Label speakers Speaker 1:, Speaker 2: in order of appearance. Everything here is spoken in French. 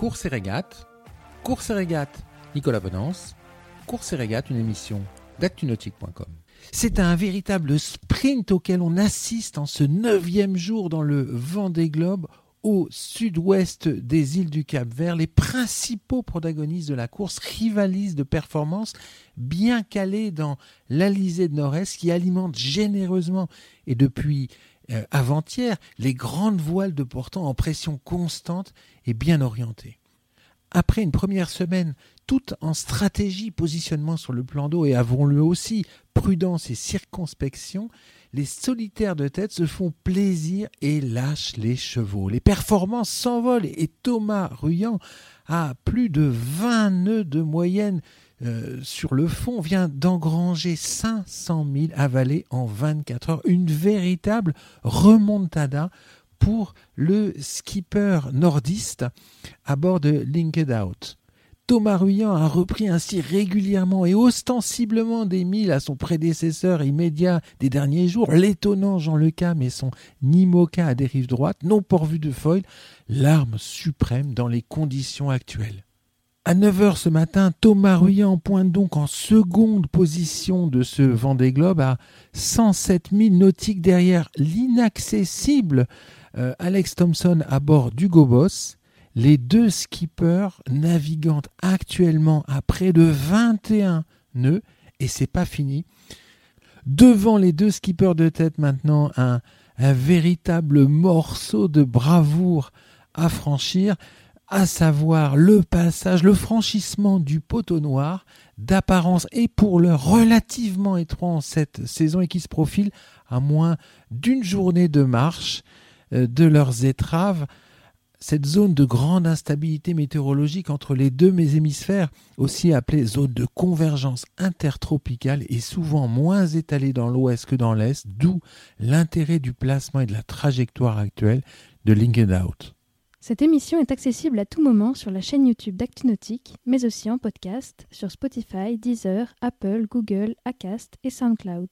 Speaker 1: Course et régate, Course et régate, Nicolas Bonance, Course et régate, une émission d'actunautique.com. C'est un véritable sprint auquel on assiste en ce neuvième jour dans le vent des globes au sud-ouest des îles du Cap-Vert, les principaux protagonistes de la course rivalisent de performances bien calées dans l'Alizé de Nord-Est qui alimente généreusement et depuis euh, avant-hier les grandes voiles de portant en pression constante et bien orientées. Après une première semaine toute en stratégie, positionnement sur le plan d'eau et avons-le aussi prudence et circonspection, les solitaires de tête se font plaisir et lâchent les chevaux. Les performances s'envolent et Thomas Ruyant a plus de 20 nœuds de moyenne euh, sur le fond vient d'engranger 500 000 avalés en 24 heures. Une véritable remontada pour le skipper nordiste à bord de Linked Out. Thomas Ruyant a repris ainsi régulièrement et ostensiblement des milles à son prédécesseur immédiat des derniers jours, l'étonnant Jean Lecam et son Nimoka à dérive droite, non pourvu de foil, l'arme suprême dans les conditions actuelles. À 9h ce matin, Thomas Ruyant pointe donc en seconde position de ce Vendée Globe à 107 000 nautiques derrière l'inaccessible euh, Alex Thompson à bord du Gobos les deux skippers naviguant actuellement à près de 21 nœuds. Et c'est pas fini. Devant les deux skippers de tête maintenant un, un véritable morceau de bravoure à franchir, à savoir le passage, le franchissement du poteau noir, d'apparence et pour l'heure relativement étroit en cette saison et qui se profile à moins d'une journée de marche de leurs étraves cette zone de grande instabilité météorologique entre les deux hémisphères, aussi appelée zone de convergence intertropicale, est souvent moins étalée dans l'ouest que dans l'est, d'où l'intérêt du placement et de la trajectoire actuelle de Linked Out.
Speaker 2: Cette émission est accessible à tout moment sur la chaîne YouTube d'ActuNautique, mais aussi en podcast sur Spotify, Deezer, Apple, Google, Acast et SoundCloud.